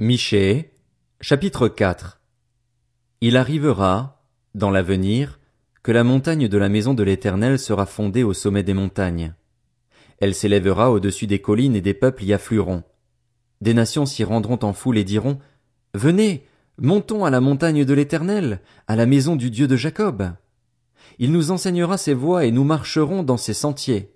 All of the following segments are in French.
Michée, chapitre 4 Il arrivera, dans l'avenir, que la montagne de la maison de l'Éternel sera fondée au sommet des montagnes. Elle s'élèvera au-dessus des collines et des peuples y afflueront. Des nations s'y rendront en foule et diront, Venez, montons à la montagne de l'Éternel, à la maison du Dieu de Jacob. Il nous enseignera ses voies et nous marcherons dans ses sentiers.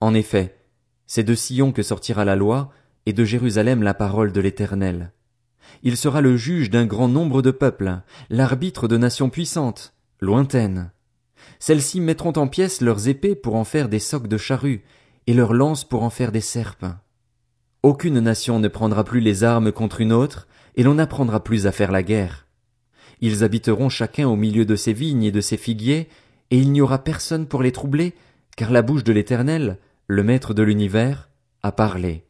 En effet, c'est de Sion que sortira la loi, et de Jérusalem la parole de l'Éternel. Il sera le juge d'un grand nombre de peuples, l'arbitre de nations puissantes, lointaines. Celles-ci mettront en pièces leurs épées pour en faire des socs de charrues, et leurs lances pour en faire des serpes. Aucune nation ne prendra plus les armes contre une autre, et l'on n'apprendra plus à faire la guerre. Ils habiteront chacun au milieu de ses vignes et de ses figuiers, et il n'y aura personne pour les troubler, car la bouche de l'Éternel, le Maître de l'univers, a parlé.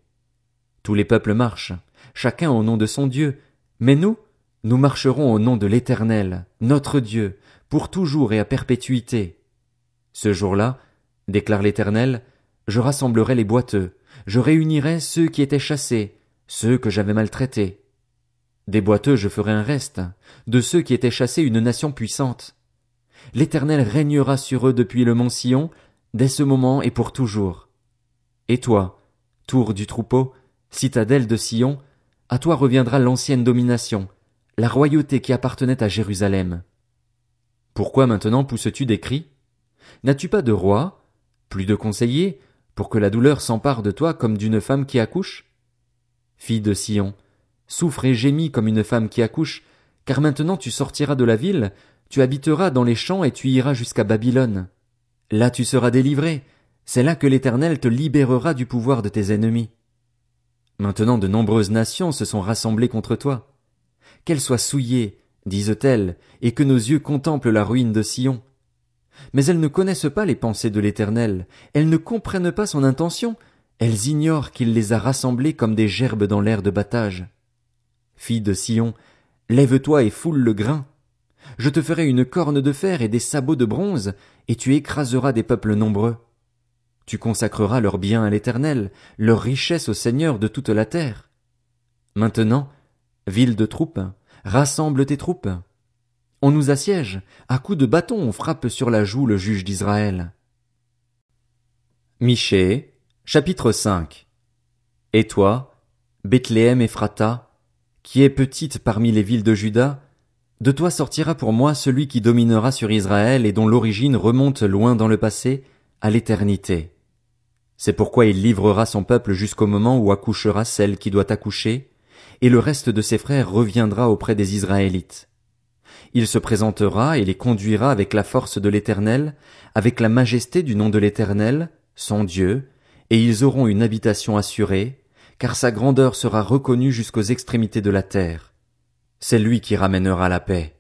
Tous les peuples marchent, chacun au nom de son Dieu, mais nous, nous marcherons au nom de l'Éternel, notre Dieu, pour toujours et à perpétuité. Ce jour-là, déclare l'Éternel, je rassemblerai les boiteux, je réunirai ceux qui étaient chassés, ceux que j'avais maltraités. Des boiteux je ferai un reste, de ceux qui étaient chassés une nation puissante. L'Éternel régnera sur eux depuis le mont Sion, dès ce moment et pour toujours. Et toi, tour du troupeau, citadelle de Sion, à toi reviendra l'ancienne domination, la royauté qui appartenait à Jérusalem. Pourquoi maintenant pousses-tu des cris? N'as-tu pas de roi, plus de conseillers, pour que la douleur s'empare de toi comme d'une femme qui accouche? Fille de Sion, souffre et gémis comme une femme qui accouche, car maintenant tu sortiras de la ville, tu habiteras dans les champs et tu iras jusqu'à Babylone. Là tu seras délivré, c'est là que l'Éternel te libérera du pouvoir de tes ennemis. Maintenant de nombreuses nations se sont rassemblées contre toi. Qu'elles soient souillées, disent-elles, et que nos yeux contemplent la ruine de Sion. Mais elles ne connaissent pas les pensées de l'Éternel, elles ne comprennent pas son intention, elles ignorent qu'il les a rassemblées comme des gerbes dans l'air de battage. Fille de Sion, lève-toi et foule le grain. Je te ferai une corne de fer et des sabots de bronze, et tu écraseras des peuples nombreux. Tu consacreras leurs biens à l'Éternel, leur richesse au Seigneur de toute la terre. Maintenant, ville de troupes, rassemble tes troupes. On nous assiège, à coups de bâton on frappe sur la joue le juge d'Israël. Michée, chapitre 5 Et toi, Bethléem Ephrata, qui est petite parmi les villes de Juda, de toi sortira pour moi celui qui dominera sur Israël et dont l'origine remonte loin dans le passé, à l'éternité. C'est pourquoi il livrera son peuple jusqu'au moment où accouchera celle qui doit accoucher, et le reste de ses frères reviendra auprès des Israélites. Il se présentera et les conduira avec la force de l'Éternel, avec la majesté du nom de l'Éternel, son Dieu, et ils auront une habitation assurée, car sa grandeur sera reconnue jusqu'aux extrémités de la terre. C'est lui qui ramènera la paix.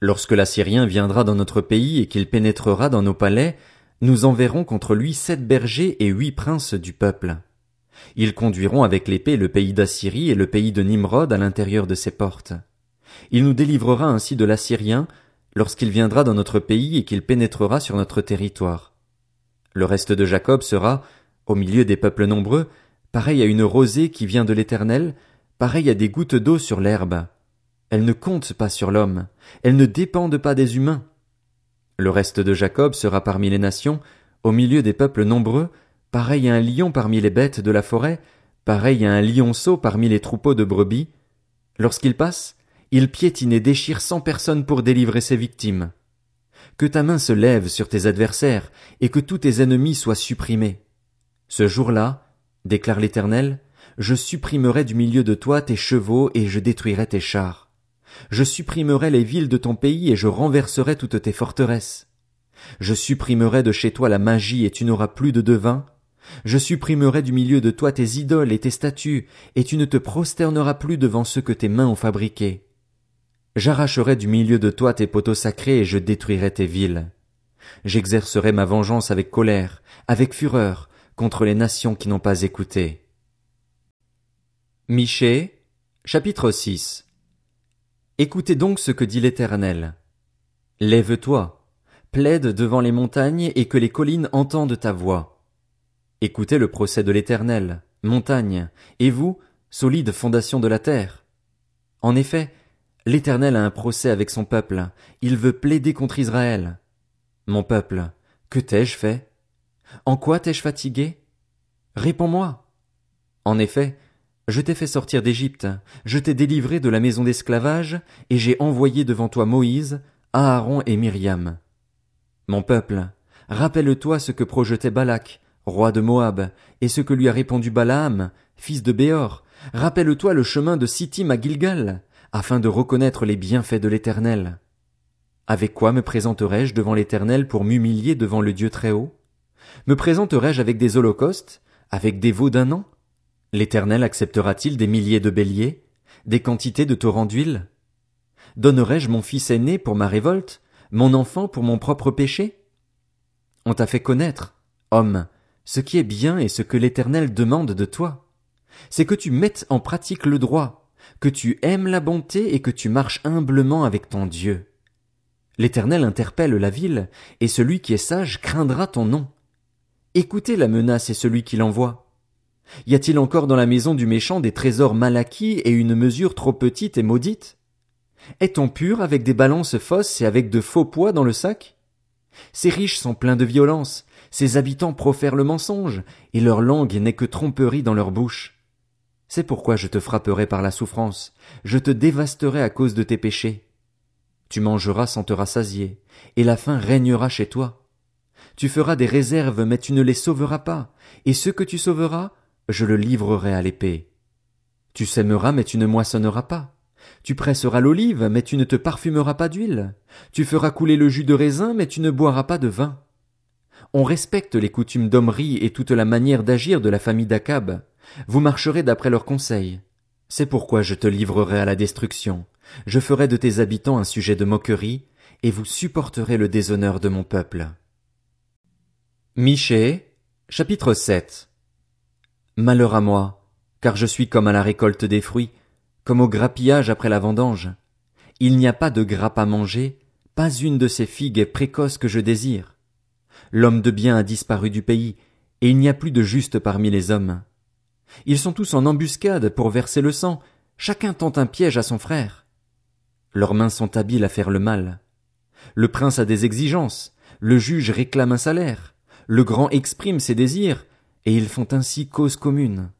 Lorsque l'Assyrien viendra dans notre pays et qu'il pénétrera dans nos palais, nous enverrons contre lui sept bergers et huit princes du peuple. Ils conduiront avec l'épée le pays d'Assyrie et le pays de Nimrod à l'intérieur de ses portes. Il nous délivrera ainsi de l'Assyrien lorsqu'il viendra dans notre pays et qu'il pénétrera sur notre territoire. Le reste de Jacob sera, au milieu des peuples nombreux, pareil à une rosée qui vient de l'Éternel, pareil à des gouttes d'eau sur l'herbe. Elles ne comptent pas sur l'homme, elles ne dépendent pas des humains. Le reste de Jacob sera parmi les nations, au milieu des peuples nombreux, pareil à un lion parmi les bêtes de la forêt, pareil à un lionceau parmi les troupeaux de brebis. Lorsqu'il passe, il piétine et déchire cent personnes pour délivrer ses victimes. Que ta main se lève sur tes adversaires, et que tous tes ennemis soient supprimés. Ce jour-là, déclare l'Éternel, je supprimerai du milieu de toi tes chevaux et je détruirai tes chars. Je supprimerai les villes de ton pays et je renverserai toutes tes forteresses. Je supprimerai de chez toi la magie et tu n'auras plus de devin. Je supprimerai du milieu de toi tes idoles et tes statues, et tu ne te prosterneras plus devant ceux que tes mains ont fabriqués. J'arracherai du milieu de toi tes poteaux sacrés et je détruirai tes villes. J'exercerai ma vengeance avec colère, avec fureur, contre les nations qui n'ont pas écouté. Michée, chapitre 6 Écoutez donc ce que dit l'Éternel. Lève-toi, plaide devant les montagnes et que les collines entendent ta voix. Écoutez le procès de l'Éternel, montagne, et vous, solide fondation de la terre. En effet, l'Éternel a un procès avec son peuple, il veut plaider contre Israël. Mon peuple, que t'ai-je fait? En quoi t'ai-je fatigué? Réponds-moi. En effet, je t'ai fait sortir d'Égypte, je t'ai délivré de la maison d'esclavage, et j'ai envoyé devant toi Moïse, Aaron et Myriam. Mon peuple, rappelle-toi ce que projetait Balak, roi de Moab, et ce que lui a répondu Balaam, fils de Béor. Rappelle-toi le chemin de Sittim à Gilgal, afin de reconnaître les bienfaits de l'Éternel. Avec quoi me présenterai-je devant l'Éternel pour m'humilier devant le Dieu très haut? Me présenterai-je avec des holocaustes, avec des veaux d'un an? L'Éternel acceptera-t-il des milliers de béliers, des quantités de torrents d'huile? Donnerai-je mon fils aîné pour ma révolte, mon enfant pour mon propre péché? On t'a fait connaître, homme, ce qui est bien et ce que l'Éternel demande de toi. C'est que tu mettes en pratique le droit, que tu aimes la bonté et que tu marches humblement avec ton Dieu. L'Éternel interpelle la ville, et celui qui est sage craindra ton nom. Écoutez la menace et celui qui l'envoie. Y a-t-il encore dans la maison du méchant des trésors mal acquis et une mesure trop petite et maudite? Est-on pur avec des balances fausses et avec de faux poids dans le sac? Ces riches sont pleins de violence, ces habitants profèrent le mensonge, et leur langue n'est que tromperie dans leur bouche. C'est pourquoi je te frapperai par la souffrance, je te dévasterai à cause de tes péchés. Tu mangeras sans te rassasier, et la faim régnera chez toi. Tu feras des réserves, mais tu ne les sauveras pas, et ce que tu sauveras, je le livrerai à l'épée. Tu sèmeras, mais tu ne moissonneras pas. Tu presseras l'olive, mais tu ne te parfumeras pas d'huile. Tu feras couler le jus de raisin, mais tu ne boiras pas de vin. On respecte les coutumes d'Omri et toute la manière d'agir de la famille d'Akab. Vous marcherez d'après leurs conseils. C'est pourquoi je te livrerai à la destruction. Je ferai de tes habitants un sujet de moquerie, et vous supporterez le déshonneur de mon peuple. Michée, chapitre 7 Malheur à moi, car je suis comme à la récolte des fruits, comme au grappillage après la vendange. Il n'y a pas de grappe à manger, pas une de ces figues est précoce que je désire. L'homme de bien a disparu du pays, et il n'y a plus de juste parmi les hommes. Ils sont tous en embuscade pour verser le sang, chacun tente un piège à son frère. Leurs mains sont habiles à faire le mal. Le prince a des exigences, le juge réclame un salaire, le grand exprime ses désirs, et ils font ainsi cause commune.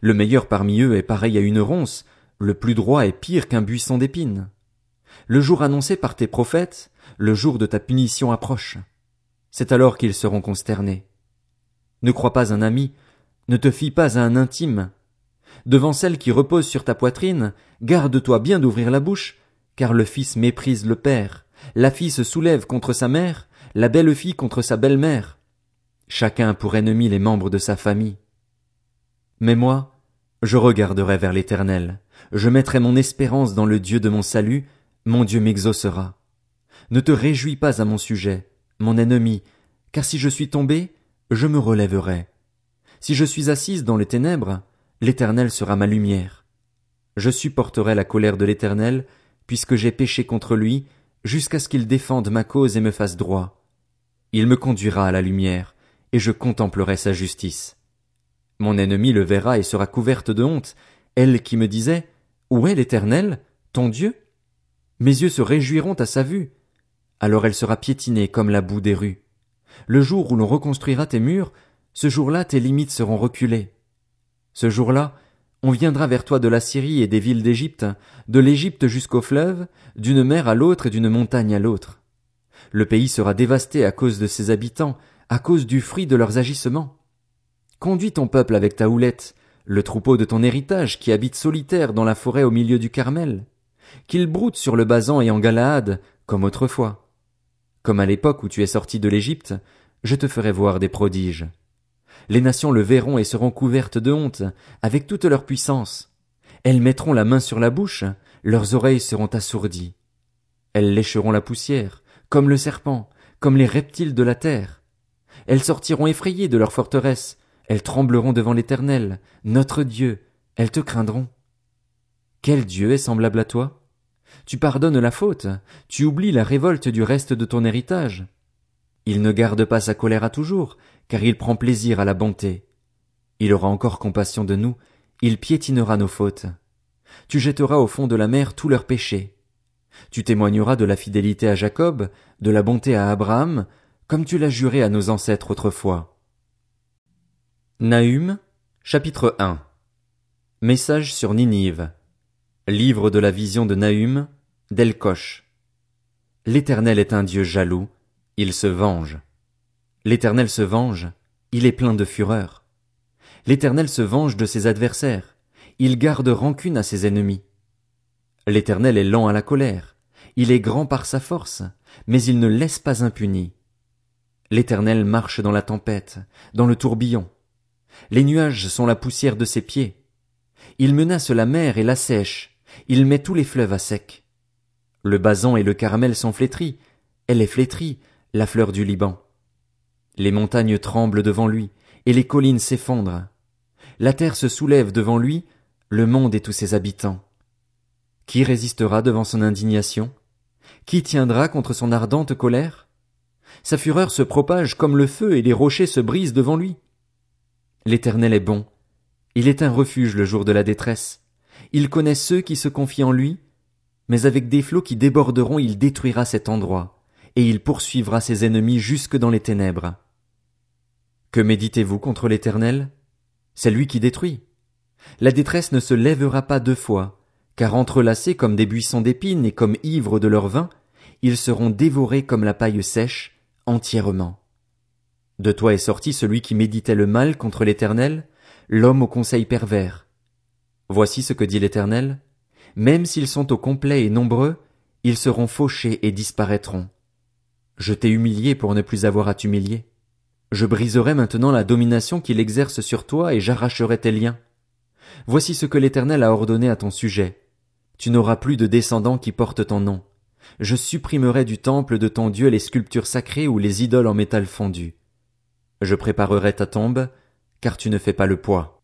Le meilleur parmi eux est pareil à une ronce, le plus droit est pire qu'un buisson d'épines. Le jour annoncé par tes prophètes, le jour de ta punition approche. C'est alors qu'ils seront consternés. Ne crois pas un ami, ne te fie pas à un intime. Devant celle qui repose sur ta poitrine, garde-toi bien d'ouvrir la bouche, car le fils méprise le père, la fille se soulève contre sa mère, la belle fille contre sa belle-mère. Chacun pour ennemi les membres de sa famille. Mais moi, je regarderai vers l'Éternel, je mettrai mon espérance dans le Dieu de mon salut, mon Dieu m'exaucera. Ne te réjouis pas à mon sujet, mon ennemi, car si je suis tombé, je me relèverai. Si je suis assise dans les ténèbres, l'Éternel sera ma lumière. Je supporterai la colère de l'Éternel, puisque j'ai péché contre lui, jusqu'à ce qu'il défende ma cause et me fasse droit. Il me conduira à la lumière, et je contemplerai sa justice. Mon ennemi le verra et sera couverte de honte, elle qui me disait, Où est l'Éternel, ton Dieu? Mes yeux se réjouiront à sa vue. Alors elle sera piétinée comme la boue des rues. Le jour où l'on reconstruira tes murs, ce jour-là tes limites seront reculées. Ce jour-là, on viendra vers toi de la Syrie et des villes d'Égypte, de l'Égypte jusqu'au fleuve, d'une mer à l'autre et d'une montagne à l'autre. Le pays sera dévasté à cause de ses habitants, à cause du fruit de leurs agissements. Conduis ton peuple avec ta houlette, le troupeau de ton héritage qui habite solitaire dans la forêt au milieu du Carmel, qu'il broute sur le basan et en Galaad, comme autrefois. Comme à l'époque où tu es sorti de l'Égypte, je te ferai voir des prodiges. Les nations le verront et seront couvertes de honte, avec toute leur puissance. Elles mettront la main sur la bouche, leurs oreilles seront assourdies. Elles lécheront la poussière, comme le serpent, comme les reptiles de la terre. Elles sortiront effrayées de leur forteresse, elles trembleront devant l'Éternel, notre Dieu, elles te craindront. Quel Dieu est semblable à toi? Tu pardonnes la faute, tu oublies la révolte du reste de ton héritage. Il ne garde pas sa colère à toujours, car il prend plaisir à la bonté. Il aura encore compassion de nous, il piétinera nos fautes. Tu jetteras au fond de la mer tous leurs péchés. Tu témoigneras de la fidélité à Jacob, de la bonté à Abraham, comme tu l'as juré à nos ancêtres autrefois. Nahum, chapitre 1 Message sur Ninive. Livre de la vision de Nahum, d'Elkosh. L'Éternel est un Dieu jaloux, il se venge. L'Éternel se venge, il est plein de fureur. L'Éternel se venge de ses adversaires, il garde rancune à ses ennemis. L'Éternel est lent à la colère, il est grand par sa force, mais il ne laisse pas impuni. L'Éternel marche dans la tempête, dans le tourbillon. Les nuages sont la poussière de ses pieds. Il menace la mer et la sèche, il met tous les fleuves à sec. Le basan et le caramel sont flétris, elle est flétrie, la fleur du Liban. Les montagnes tremblent devant lui, et les collines s'effondrent. La terre se soulève devant lui, le monde et tous ses habitants. Qui résistera devant son indignation? Qui tiendra contre son ardente colère? Sa fureur se propage comme le feu et les rochers se brisent devant lui. L'éternel est bon. Il est un refuge le jour de la détresse. Il connaît ceux qui se confient en lui, mais avec des flots qui déborderont il détruira cet endroit, et il poursuivra ses ennemis jusque dans les ténèbres. Que méditez-vous contre l'éternel? C'est lui qui détruit. La détresse ne se lèvera pas deux fois, car entrelacés comme des buissons d'épines et comme ivres de leur vin, ils seront dévorés comme la paille sèche, entièrement. De toi est sorti celui qui méditait le mal contre l'Éternel, l'homme au conseil pervers. Voici ce que dit l'Éternel. Même s'ils sont au complet et nombreux, ils seront fauchés et disparaîtront. Je t'ai humilié pour ne plus avoir à t'humilier. Je briserai maintenant la domination qu'il exerce sur toi et j'arracherai tes liens. Voici ce que l'Éternel a ordonné à ton sujet. Tu n'auras plus de descendants qui portent ton nom. Je supprimerai du temple de ton Dieu les sculptures sacrées ou les idoles en métal fondu. Je préparerai ta tombe, car tu ne fais pas le poids.